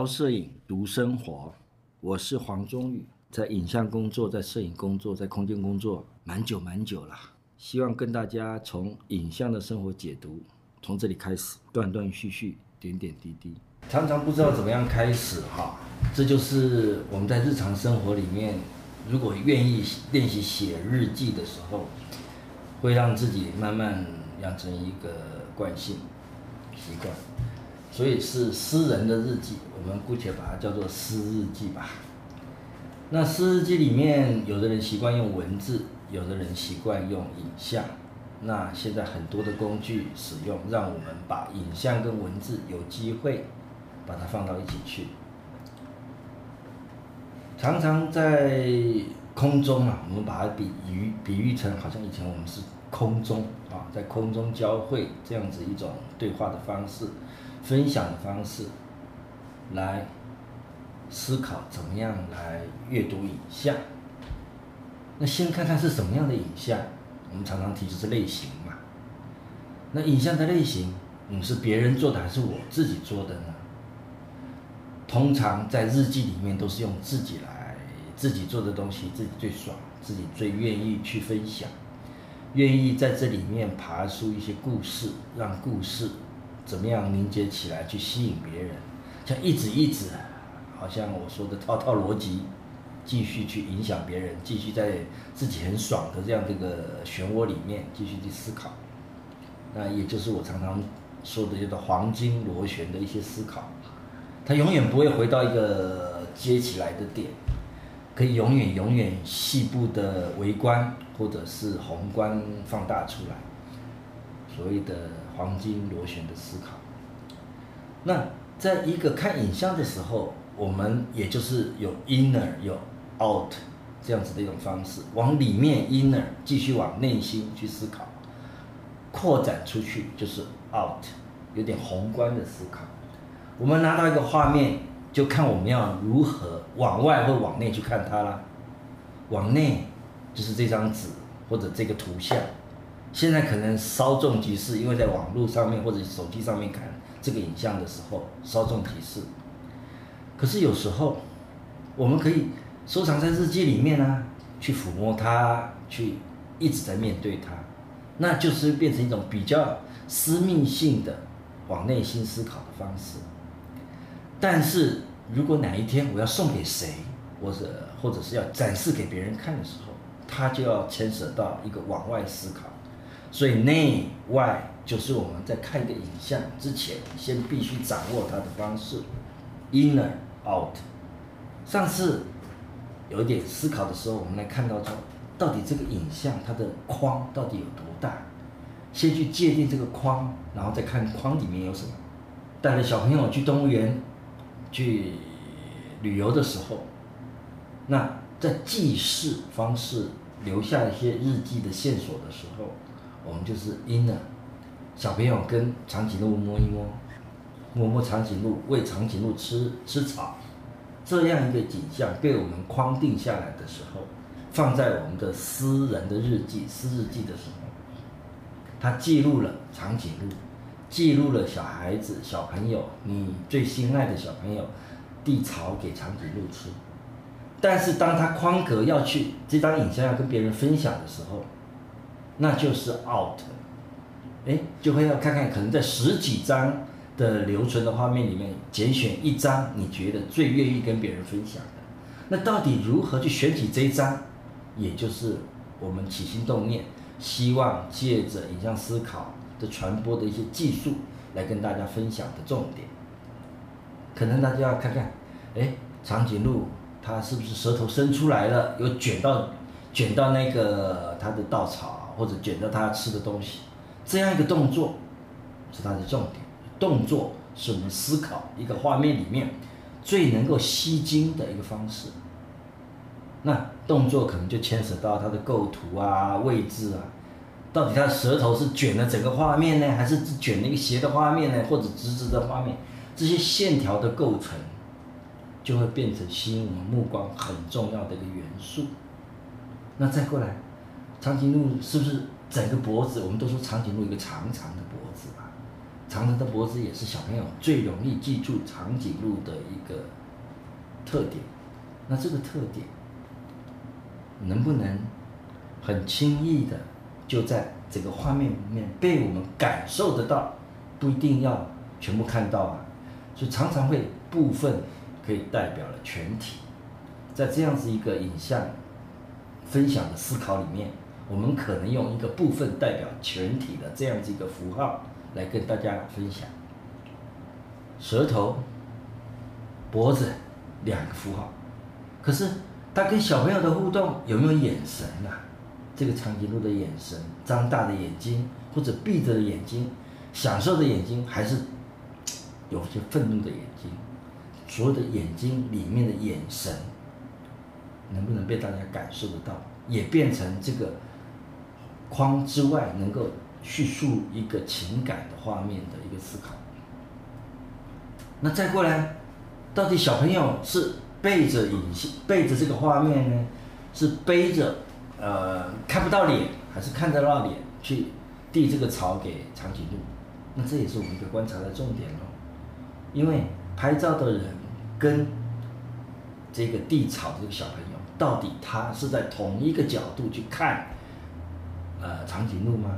聊摄影，读生活。我是黄忠宇，在影像工作，在摄影工作，在空间工作，蛮久蛮久了。希望跟大家从影像的生活解读，从这里开始，断断续续，点点滴滴。常常不知道怎么样开始哈，这就是我们在日常生活里面，如果愿意练习写日记的时候，会让自己慢慢养成一个惯性习惯。所以是诗人的日记，我们姑且把它叫做诗日记吧。那诗日记里面，有的人习惯用文字，有的人习惯用影像。那现在很多的工具使用，让我们把影像跟文字有机会把它放到一起去。常常在空中啊，我们把它比喻比喻成，好像以前我们是空中啊，在空中交汇这样子一种对话的方式。分享的方式，来思考怎么样来阅读影像。那先看看是什么样的影像，我们常常提就是类型嘛。那影像的类型，嗯，是别人做的还是我自己做的呢？通常在日记里面都是用自己来自己做的东西，自己最爽，自己最愿意去分享，愿意在这里面爬出一些故事，让故事。怎么样凝结起来去吸引别人？像一直一直，好像我说的套套逻辑，继续去影响别人，继续在自己很爽的这样这个漩涡里面继续去思考。那也就是我常常说的叫做黄金螺旋的一些思考，它永远不会回到一个接起来的点，可以永远永远细部的微观或者是宏观放大出来。所谓的黄金螺旋的思考，那在一个看影像的时候，我们也就是有 inner 有 out 这样子的一种方式，往里面 inner 继续往内心去思考，扩展出去就是 out，有点宏观的思考。我们拿到一个画面，就看我们要如何往外或往内去看它啦。往内就是这张纸或者这个图像。现在可能稍纵即逝，因为在网络上面或者手机上面看这个影像的时候稍纵即逝。可是有时候，我们可以收藏在日记里面啊，去抚摸它，去一直在面对它，那就是变成一种比较私密性的往内心思考的方式。但是如果哪一天我要送给谁，或者或者是要展示给别人看的时候，它就要牵涉到一个往外思考。所以内外就是我们在看一个影像之前，先必须掌握它的方式，inner out。上次有一点思考的时候，我们来看到说，到底这个影像它的框到底有多大？先去界定这个框，然后再看框里面有什么。带着小朋友去动物园去旅游的时候，那在记事方式留下一些日记的线索的时候。我们就是 in 啊小朋友跟长颈鹿摸一摸，摸摸长颈鹿，喂长颈鹿吃吃草，这样一个景象被我们框定下来的时候，放在我们的私人的日记、私日记的时候，它记录了长颈鹿，记录了小孩子、小朋友，你最心爱的小朋友递草给长颈鹿吃，但是当他框格要去这张影像要跟别人分享的时候。那就是 out，哎，就会要看看，可能在十几张的留存的画面里面，拣选一张你觉得最愿意跟别人分享的。那到底如何去选取这一张？也就是我们起心动念，希望借着影像思考的传播的一些技术，来跟大家分享的重点。可能大家要看看，哎，长颈鹿它是不是舌头伸出来了，有卷到卷到那个它的稻草？或者卷到他吃的东西，这样一个动作是它的重点。动作是我们思考一个画面里面最能够吸睛的一个方式。那动作可能就牵扯到它的构图啊、位置啊，到底它的舌头是卷了整个画面呢，还是卷了一个斜的画面呢，或者直直的画面？这些线条的构成就会变成吸引我们目光很重要的一个元素。那再过来。长颈鹿是不是整个脖子？我们都说长颈鹿一个长长的脖子吧，长长的脖子也是小朋友最容易记住长颈鹿的一个特点。那这个特点能不能很轻易的就在整个画面里面被我们感受得到？不一定要全部看到啊，所以常常会部分可以代表了全体。在这样子一个影像分享的思考里面，我们可能用一个部分代表全体的这样子一个符号。来跟大家分享，舌头、脖子两个符号，可是他跟小朋友的互动有没有眼神啊？这个长颈鹿的眼神，张大的眼睛或者闭着的眼睛，享受的眼睛，还是有些愤怒的眼睛？所有的眼睛里面的眼神，能不能被大家感受得到？也变成这个框之外能够。叙述一个情感的画面的一个思考。那再过来，到底小朋友是背着影像，背着这个画面呢？是背着呃看不到脸，还是看得到脸去递这个草给长颈鹿？那这也是我们一个观察的重点喽。因为拍照的人跟这个递草这个小朋友，到底他是在同一个角度去看呃长颈鹿吗？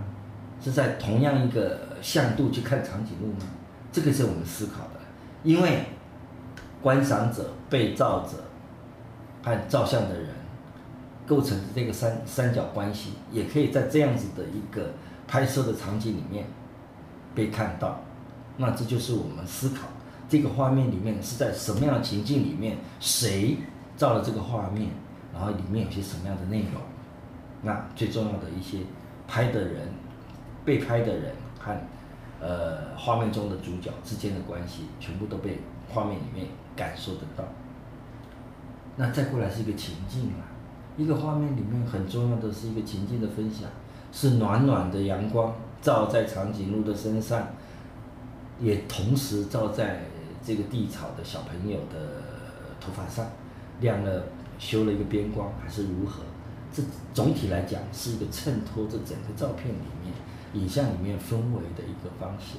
是在同样一个向度去看长颈鹿吗？这个是我们思考的，因为观赏者、被照者和照相的人构成这个三三角关系，也可以在这样子的一个拍摄的场景里面被看到。那这就是我们思考这个画面里面是在什么样的情境里面，谁照了这个画面，然后里面有些什么样的内容？那最重要的一些拍的人。被拍的人和呃画面中的主角之间的关系，全部都被画面里面感受得到。那再过来是一个情境嘛，一个画面里面很重要的是一个情境的分享，是暖暖的阳光照在长颈鹿的身上，也同时照在这个地草的小朋友的头发上，亮了，修了一个边光还是如何？这总体来讲是一个衬托这整个照片里面。影像里面氛围的一个方式，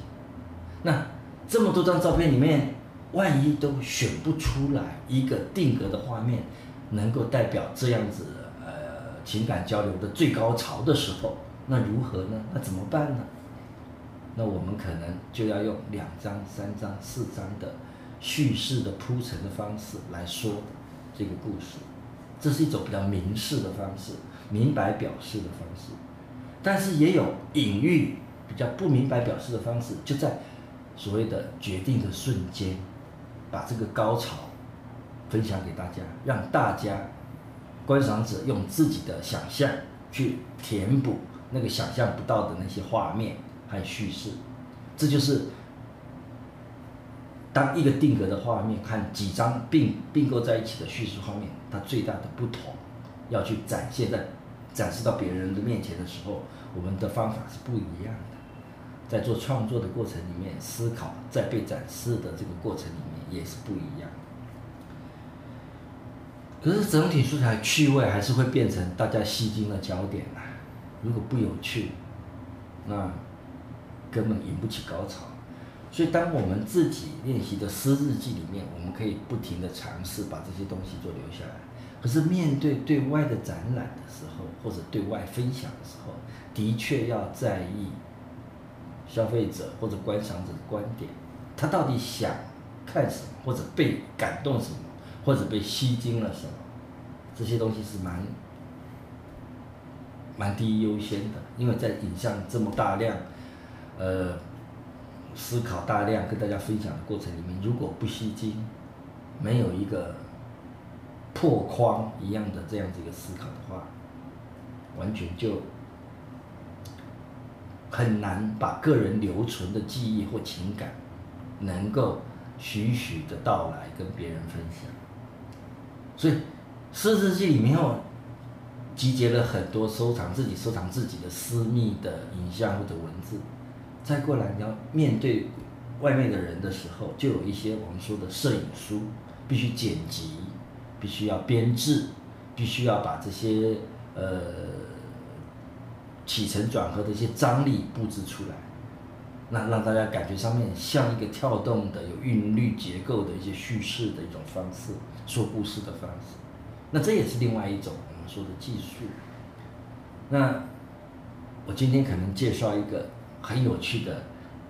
那这么多张照片里面，万一都选不出来一个定格的画面，能够代表这样子呃情感交流的最高潮的时候，那如何呢？那怎么办呢？那我们可能就要用两张、三张、四张的叙事的铺陈的方式来说这个故事，这是一种比较明示的方式，明白表示的方式。但是也有隐喻，比较不明白表示的方式，就在所谓的决定的瞬间，把这个高潮分享给大家，让大家观赏者用自己的想象去填补那个想象不到的那些画面和叙事。这就是当一个定格的画面和几张并并购在一起的叙事画面，它最大的不同，要去展现在。展示到别人的面前的时候，我们的方法是不一样的。在做创作的过程里面，思考在被展示的这个过程里面也是不一样。可是整体素材趣味还是会变成大家吸睛的焦点啊！如果不有趣，那根本引不起高潮。所以，当我们自己练习的诗日记里面，我们可以不停地尝试把这些东西做留下来。可是面对对外的展览的时候，或者对外分享的时候，的确要在意消费者或者观赏者的观点，他到底想看什么，或者被感动什么，或者被吸睛了什么，这些东西是蛮蛮第一优先的，因为在影像这么大量，呃，思考大量跟大家分享的过程里面，如果不吸睛，没有一个。破框一样的这样子一个思考的话，完全就很难把个人留存的记忆或情感，能够徐徐的到来跟别人分享。所以，诗日记里面有集结了很多收藏自己收藏自己的私密的影像或者文字。再过来，你要面对外面的人的时候，就有一些我们说的摄影书，必须剪辑。必须要编制，必须要把这些呃起承转合的一些张力布置出来。那让大家感觉上面像一个跳动的、有韵律结构的一些叙事的一种方式，说故事的方式。那这也是另外一种我们说的技术。那我今天可能介绍一个很有趣的，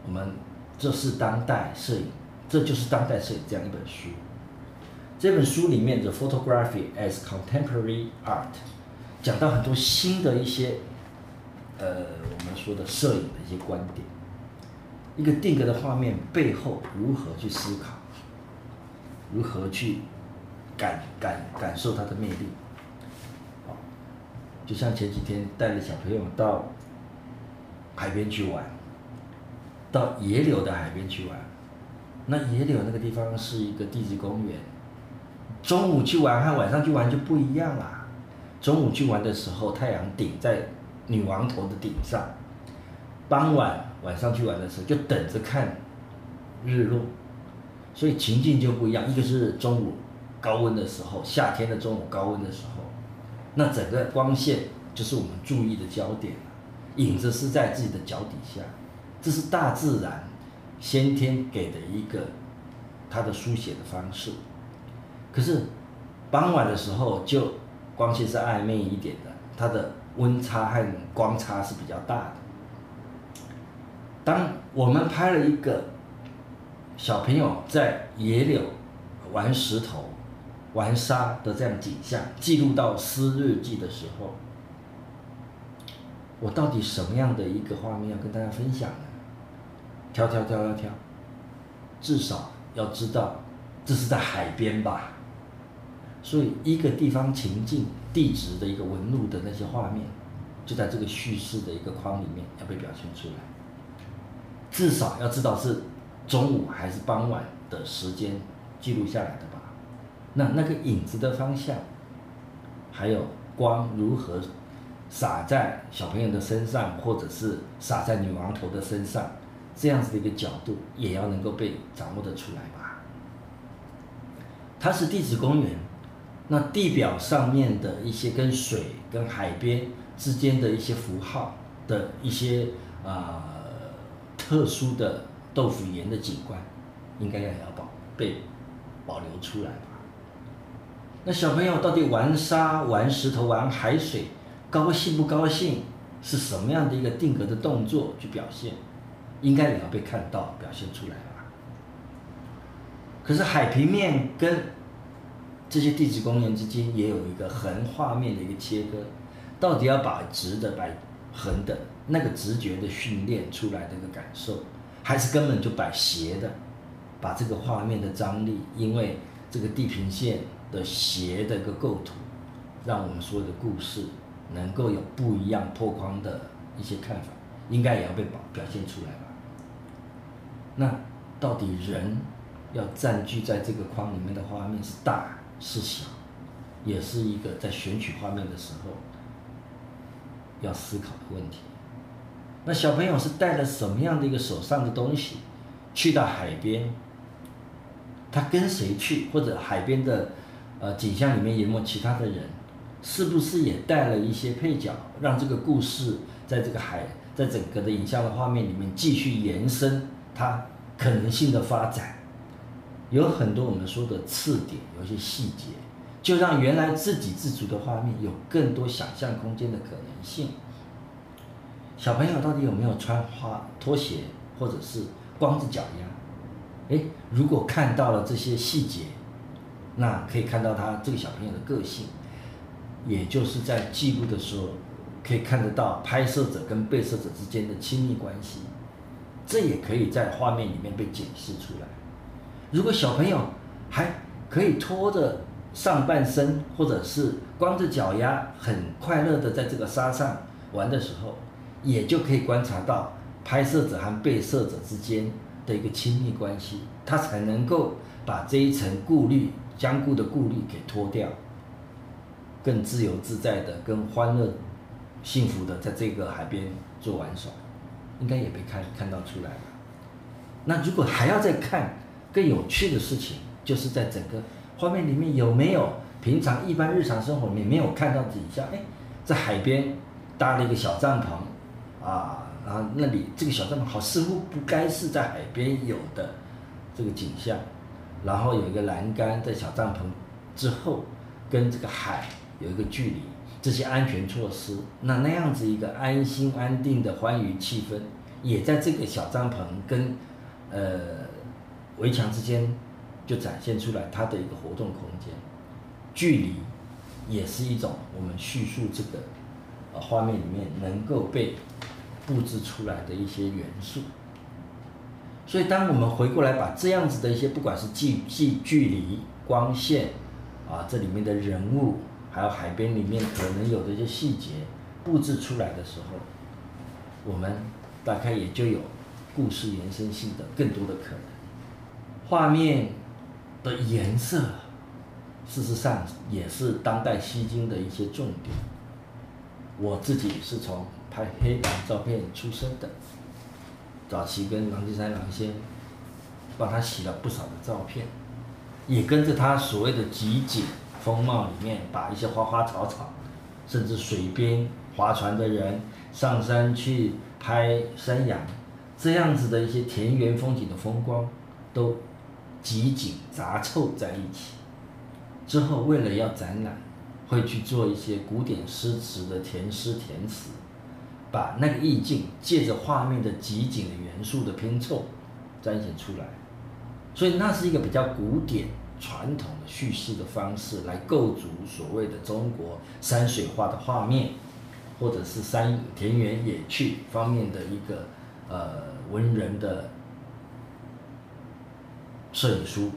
我们这是当代摄影，这就是当代摄影这样一本书。这本书里面的 Photography as Contemporary Art，讲到很多新的一些，呃，我们说的摄影的一些观点，一个定格的画面背后如何去思考，如何去感感感受它的魅力。好，就像前几天带着小朋友到海边去玩，到野柳的海边去玩，那野柳那个地方是一个地质公园。中午去玩和晚上去玩就不一样啦。中午去玩的时候，太阳顶在女王头的顶上；傍晚晚上去玩的时候，就等着看日落。所以情境就不一样。一个是中午高温的时候，夏天的中午高温的时候，那整个光线就是我们注意的焦点，影子是在自己的脚底下。这是大自然先天给的一个它的书写的方式。可是，傍晚的时候就光线是暧昧一点的，它的温差和光差是比较大的。当我们拍了一个小朋友在野柳玩石头、玩沙的这样景象，记录到诗日记的时候，我到底什么样的一个画面要跟大家分享呢？挑挑挑挑挑，至少要知道这是在海边吧。所以，一个地方情境、地质的一个纹路的那些画面，就在这个叙事的一个框里面要被表现出来。至少要知道是中午还是傍晚的时间记录下来的吧？那那个影子的方向，还有光如何洒在小朋友的身上，或者是洒在女王头的身上，这样子的一个角度也要能够被掌握得出来吧？它是地质公园。那地表上面的一些跟水、跟海边之间的一些符号的一些啊、呃、特殊的豆腐岩的景观，应该也要保被保留出来吧？那小朋友到底玩沙、玩石头、玩海水，高兴不高兴？是什么样的一个定格的动作去表现？应该也要被看到、表现出来吧？可是海平面跟这些地质公园之间也有一个横画面的一个切割，到底要把直的摆横的，那个直觉的训练出来的一个感受，还是根本就摆斜的，把这个画面的张力，因为这个地平线的斜的一个构图，让我们所有的故事能够有不一样破框的一些看法，应该也要被表表现出来吧？那到底人要占据在这个框里面的画面是大？是小，也是一个在选取画面的时候要思考的问题。那小朋友是带了什么样的一个手上的东西去到海边？他跟谁去？或者海边的呃景象里面有没有其他的人？是不是也带了一些配角，让这个故事在这个海，在整个的影像的画面里面继续延伸它可能性的发展？有很多我们说的次点，有一些细节，就让原来自给自足的画面有更多想象空间的可能性。小朋友到底有没有穿花拖鞋，或者是光着脚丫？诶，如果看到了这些细节，那可以看到他这个小朋友的个性，也就是在记录的时候可以看得到拍摄者跟被摄者之间的亲密关系，这也可以在画面里面被解释出来。如果小朋友还可以拖着上半身，或者是光着脚丫，很快乐的在这个沙上玩的时候，也就可以观察到拍摄者和被摄者之间的一个亲密关系，他才能够把这一层顾虑、僵固的顾虑给脱掉，更自由自在的、更欢乐、幸福的在这个海边做玩耍，应该也被看看到出来了。那如果还要再看，更有趣的事情，就是在整个画面里面有没有平常一般日常生活里面没有看到底下，哎，在海边搭了一个小帐篷，啊，然后，那里这个小帐篷好似乎不该是在海边有的这个景象，然后有一个栏杆在小帐篷之后，跟这个海有一个距离，这些安全措施，那那样子一个安心安定的欢愉气氛，也在这个小帐篷跟呃围墙之间就展现出来它的一个活动空间，距离也是一种我们叙述这个。画面里面能够被布置出来的一些元素，所以当我们回过来把这样子的一些，不管是距距距离、光线啊，这里面的人物，还有海边里面可能有的一些细节布置出来的时候，我们大概也就有故事延伸性的更多的可能。画面的颜色，事实上也是当代吸睛的一些重点。我自己是从拍黑白照片出身的，早期跟郎金山郎先帮他洗了不少的照片，也跟着他所谓的集景风貌里面，把一些花花草草，甚至水边划船的人上山去拍山羊，这样子的一些田园风景的风光，都集景杂凑在一起，之后为了要展览。会去做一些古典诗词的填诗填词，把那个意境借着画面的集景的元素的拼凑彰显出来，所以那是一个比较古典传统的叙事的方式来构筑所谓的中国山水画的画面，或者是山田园野趣方面的一个呃文人的摄影书。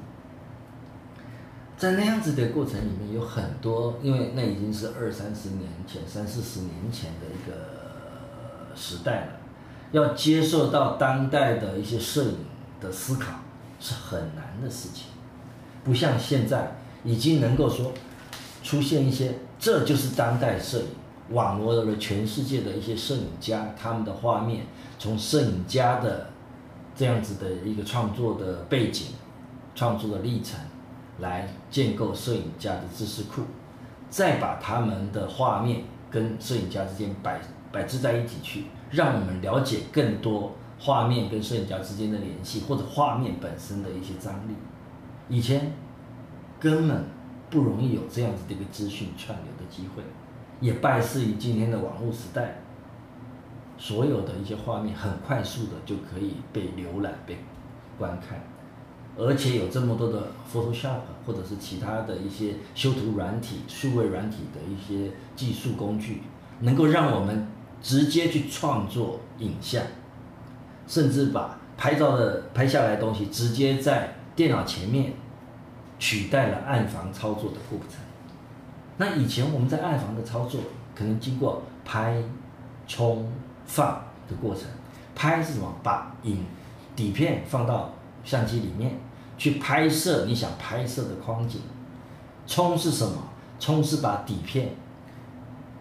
在那样子的过程里面，有很多，因为那已经是二三十年前、三四十年前的一个时代了，要接受到当代的一些摄影的思考是很难的事情，不像现在已经能够说出现一些，这就是当代摄影，网罗了全世界的一些摄影家，他们的画面，从摄影家的这样子的一个创作的背景、创作的历程。来建构摄影家的知识库，再把他们的画面跟摄影家之间摆摆置在一起去，让我们了解更多画面跟摄影家之间的联系，或者画面本身的一些张力。以前根本不容易有这样子的一个资讯串流的机会，也拜赐于今天的网络时代，所有的一些画面很快速的就可以被浏览、被观看。而且有这么多的 Photoshop 或者是其他的一些修图软体、数位软体的一些技术工具，能够让我们直接去创作影像，甚至把拍照的拍下来的东西直接在电脑前面取代了暗房操作的过程。那以前我们在暗房的操作，可能经过拍、冲、放的过程。拍是什么？把影底片放到相机里面。去拍摄你想拍摄的框景，冲是什么？冲是把底片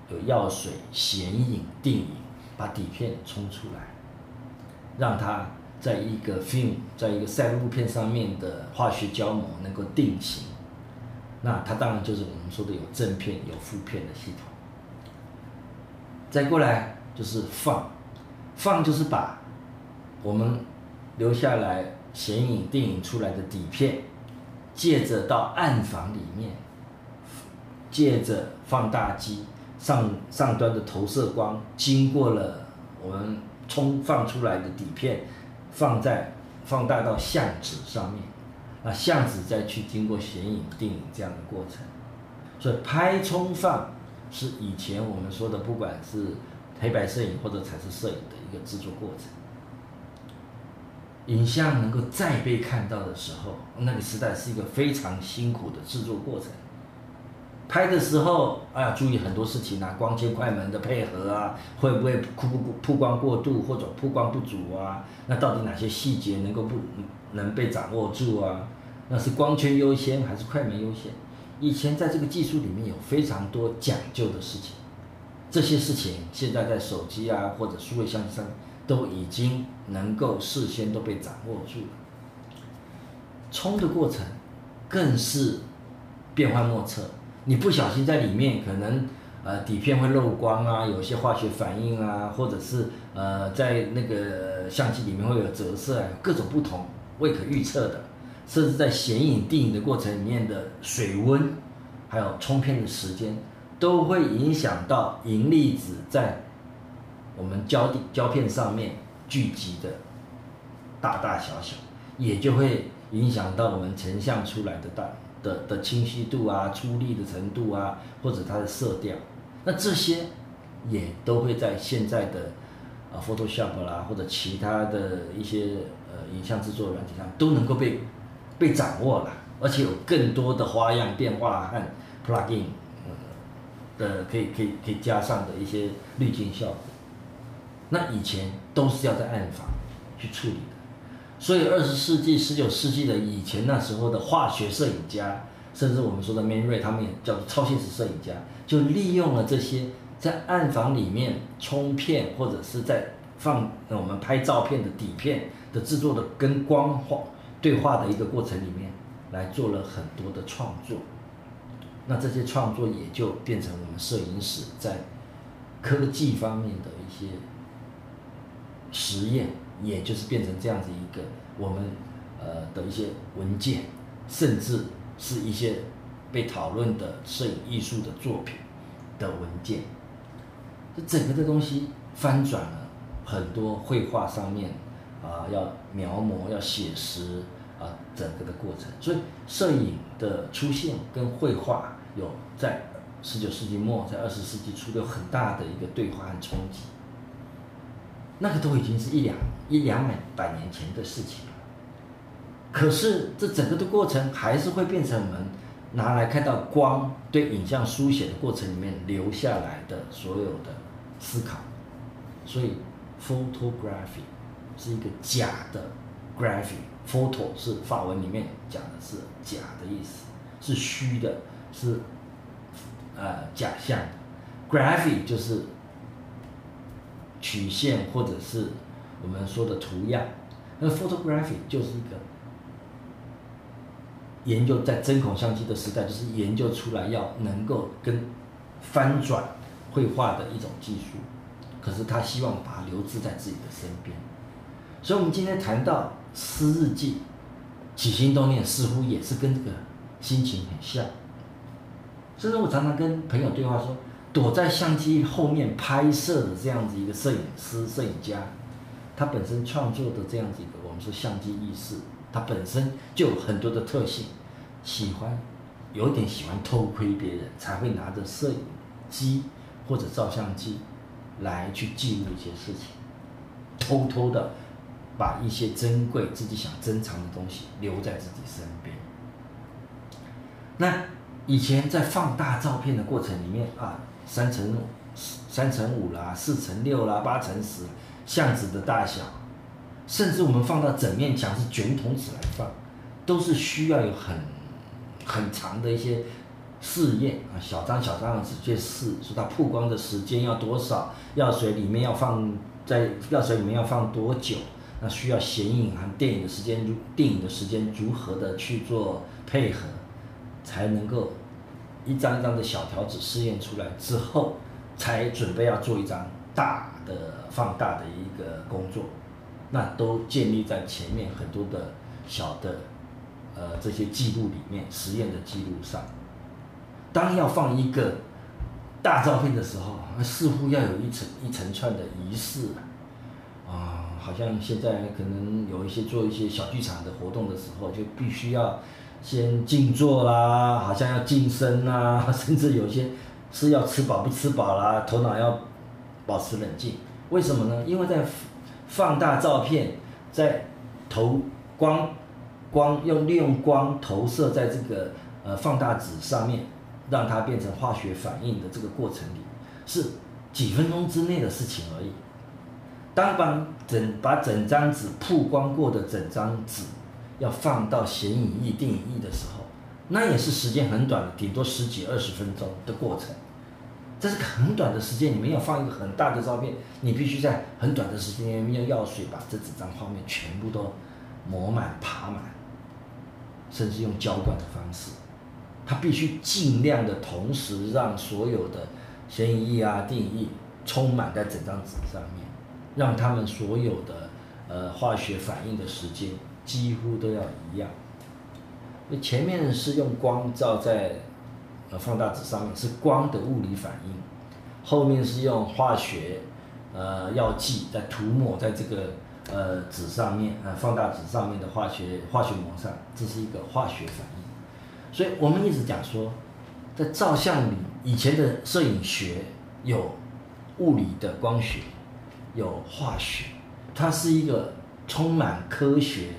有药水、显影、定影，把底片冲出来，让它在一个 film，在一个赛璐片上面的化学胶膜能够定型。那它当然就是我们说的有正片、有负片的系统。再过来就是放，放就是把我们留下来。显影、定影出来的底片，借着到暗房里面，借着放大机上上端的投射光，经过了我们冲放出来的底片，放在放大到相纸上面，那相纸再去经过显影、定影这样的过程，所以拍、冲、放是以前我们说的，不管是黑白摄影或者彩色摄影的一个制作过程。影像能够再被看到的时候，那个时代是一个非常辛苦的制作过程。拍的时候，哎呀，注意很多事情啊，光切快门的配合啊，会不会曝不曝光过度或者曝光不足啊？那到底哪些细节能够不能被掌握住啊？那是光圈优先还是快门优先？以前在这个技术里面有非常多讲究的事情，这些事情现在在手机啊或者数位相机上。都已经能够事先都被掌握住了，冲的过程更是变幻莫测。你不小心在里面可能呃底片会漏光啊，有些化学反应啊，或者是呃在那个相机里面会有折射啊，各种不同未可预测的，甚至在显影定影的过程里面的水温，还有冲片的时间，都会影响到银粒子在我们胶底胶片上面聚集的大大小小，也就会影响到我们成像出来的大的的清晰度啊、出力的程度啊，或者它的色调。那这些也都会在现在的啊 Photoshop 啦，或者其他的一些呃影像制作软体上都能够被被掌握了，而且有更多的花样变化和 plugin。的可以可以可以加上的一些滤镜效果，那以前都是要在暗房去处理的，所以二十世纪、十九世纪的以前那时候的化学摄影家，甚至我们说的 Man Ray，他们也叫超现实摄影家，就利用了这些在暗房里面冲片或者是在放我们拍照片的底片的制作的跟光化对话的一个过程里面，来做了很多的创作。那这些创作也就变成我们摄影史在科技方面的一些实验，也就是变成这样子一个我们呃的一些文件，甚至是一些被讨论的摄影艺术的作品的文件。这整个的东西翻转了很多绘画上面啊，要描摹、要写实啊，整个的过程。所以摄影的出现跟绘画。有在十九世纪末，在二十世纪初有很大的一个对话和冲击，那个都已经是一两一两百百年前的事情了。可是这整个的过程还是会变成我们拿来看到光对影像书写的过程里面留下来的所有的思考。所以，photography 是一个假的 graphy，photo 是法文里面讲的是假的意思，是虚的。是，呃，假象的，graphic 就是曲线或者是我们说的图样，那 photography 就是一个研究在针孔相机的时代，就是研究出来要能够跟翻转绘画的一种技术，可是他希望把它留置在自己的身边，所以我们今天谈到诗日记，起心动念似乎也是跟这个心情很像。甚至我常常跟朋友对话说，躲在相机后面拍摄的这样子一个摄影师、摄影家，他本身创作的这样子一个我们说相机意识，他本身就有很多的特性，喜欢有点喜欢偷窥别人，才会拿着摄影机或者照相机来去记录一些事情，偷偷的把一些珍贵自己想珍藏的东西留在自己身边。那。以前在放大照片的过程里面啊，三乘、三乘五啦，四乘六啦，八乘十，相纸的大小，甚至我们放到整面墙是卷筒纸来放，都是需要有很很长的一些试验啊，小张小张的纸去试，说它曝光的时间要多少，药水里面要放在药水里面要放多久，那需要显影和电影的时间如电影的时间如何的去做配合。才能够一张一张的小条子试验出来之后，才准备要做一张大的放大的一个工作，那都建立在前面很多的小的呃这些记录里面，实验的记录上。当要放一个大照片的时候，似乎要有一层一层串的仪式啊，好像现在可能有一些做一些小剧场的活动的时候，就必须要。先静坐啦，好像要静身啦，甚至有些是要吃饱不吃饱啦，头脑要保持冷静。为什么呢？因为在放大照片，在投光光用利用光投射在这个呃放大纸上面，让它变成化学反应的这个过程里，是几分钟之内的事情而已。当把整把整张纸曝光过的整张纸。要放到显影液、定影液的时候，那也是时间很短，顶多十几二十分钟的过程。这个很短的时间里面，要放一个很大的照片，你必须在很短的时间里面用药水把这几张画面全部都抹满、爬满，甚至用浇灌的方式，它必须尽量的同时让所有的显影液啊、定影液充满在整张纸上面，让他们所有的呃化学反应的时间几乎都要一样。那前面是用光照在呃放大纸上面，是光的物理反应；后面是用化学呃药剂在涂抹在这个呃纸上面，呃放大纸上面的化学化学膜上，这是一个化学反应。所以我们一直讲说，在照相里，以前的摄影学有物理的光学，有化学，它是一个充满科学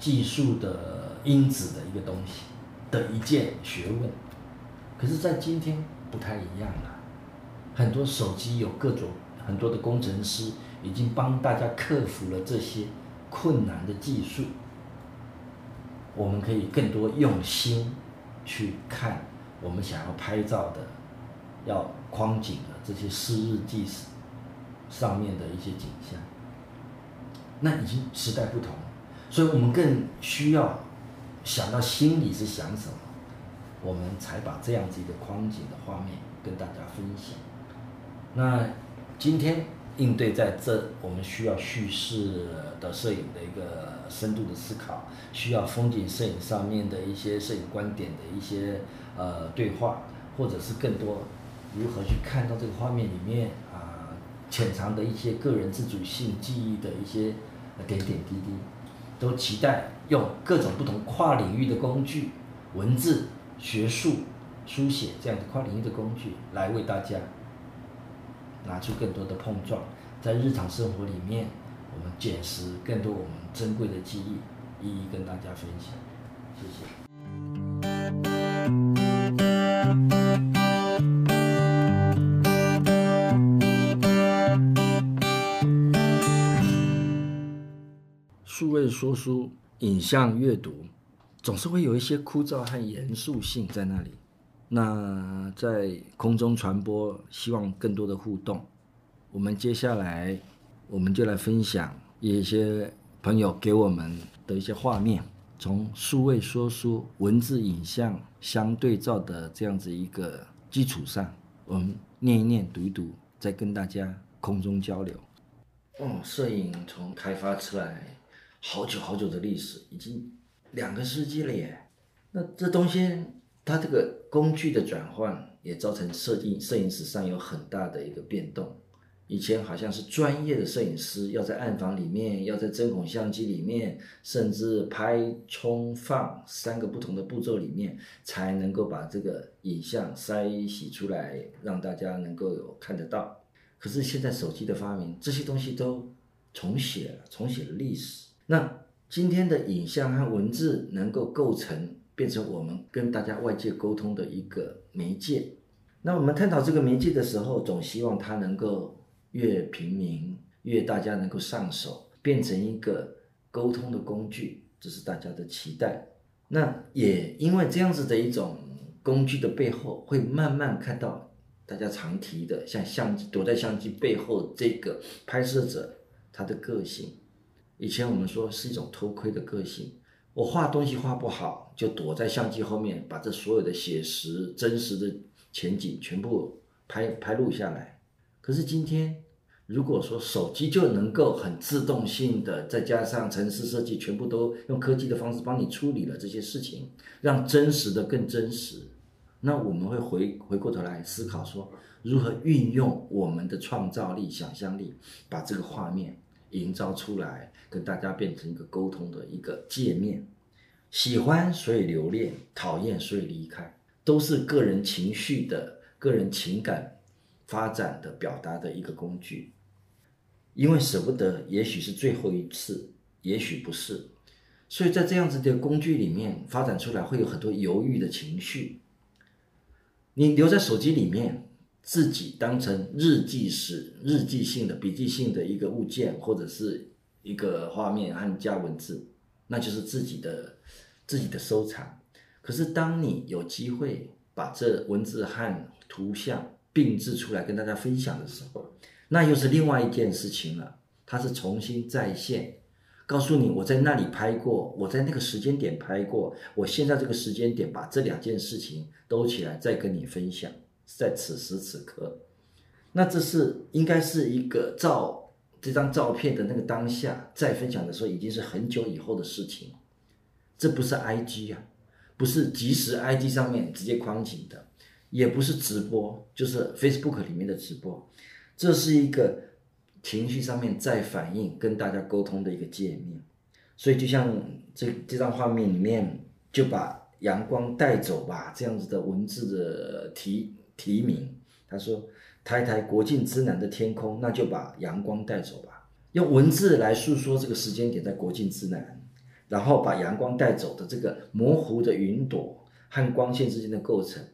技术的因子的一个东西的一件学问。可是，在今天不太一样了，很多手机有各种很多的工程师已经帮大家克服了这些困难的技术。我们可以更多用心去看我们想要拍照的、要框景的这些诗日记上面的一些景象。那已经时代不同了，所以我们更需要想到心里是想什么，我们才把这样子一个框景的画面跟大家分享。那今天。应对在这，我们需要叙事的摄影的一个深度的思考，需要风景摄影上面的一些摄影观点的一些呃对话，或者是更多如何去看到这个画面里面啊、潜藏的一些个人自主性记忆的一些点点滴滴，都期待用各种不同跨领域的工具，文字、学术、书写这样的跨领域的工具来为大家。拿出更多的碰撞，在日常生活里面，我们捡拾更多我们珍贵的记忆，一一跟大家分享。谢谢。说书，影像阅读，总是会有一些枯燥和严肃性在那里。那在空中传播，希望更多的互动。我们接下来，我们就来分享一些朋友给我们的一些画面，从数位说书、文字、影像相对照的这样子一个基础上，我们念一念、读一读，再跟大家空中交流。哦，摄影从开发出来好久好久的历史，已经两个世纪了耶。那这东西。它这个工具的转换也造成摄影摄影史上有很大的一个变动。以前好像是专业的摄影师要在暗房里面，要在针孔相机里面，甚至拍、冲、放三个不同的步骤里面，才能够把这个影像筛洗出来，让大家能够有看得到。可是现在手机的发明，这些东西都重写了，重写了历史。那今天的影像和文字能够构成。变成我们跟大家外界沟通的一个媒介。那我们探讨这个媒介的时候，总希望它能够越平民，越大家能够上手，变成一个沟通的工具，这是大家的期待。那也因为这样子的一种工具的背后，会慢慢看到大家常提的，像相机躲在相机背后这个拍摄者他的个性。以前我们说是一种偷窥的个性。我画东西画不好，就躲在相机后面，把这所有的写实、真实的前景全部拍拍录下来。可是今天，如果说手机就能够很自动性的，再加上城市设计，全部都用科技的方式帮你处理了这些事情，让真实的更真实，那我们会回回过头来思考说，如何运用我们的创造力、想象力，把这个画面。营造出来，跟大家变成一个沟通的一个界面。喜欢所以留恋，讨厌所以离开，都是个人情绪的、个人情感发展的表达的一个工具。因为舍不得，也许是最后一次，也许不是。所以在这样子的工具里面发展出来，会有很多犹豫的情绪。你留在手机里面。自己当成日记史、日记性的笔记性的一个物件，或者是一个画面和加文字，那就是自己的自己的收藏。可是，当你有机会把这文字和图像并置出来跟大家分享的时候，那又是另外一件事情了。它是重新再现，告诉你我在那里拍过，我在那个时间点拍过，我现在这个时间点把这两件事情兜起来再跟你分享。在此时此刻。那这是应该是一个照这张照片的那个当下，在分享的时候已经是很久以后的事情。这不是 IG 啊，不是即时 IG 上面直接框紧的，也不是直播，就是 Facebook 里面的直播。这是一个情绪上面在反应、跟大家沟通的一个界面。所以就像这这张画面里面，就把阳光带走吧这样子的文字的题题名，他说。抬抬国境之南的天空，那就把阳光带走吧。用文字来诉说这个时间点在国境之南，然后把阳光带走的这个模糊的云朵和光线之间的构成，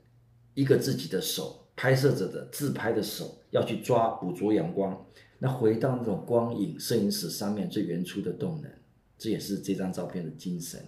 一个自己的手拍摄者的自拍的手要去抓捕捉阳光，那回到那种光影摄影史上面最原初的动能，这也是这张照片的精神。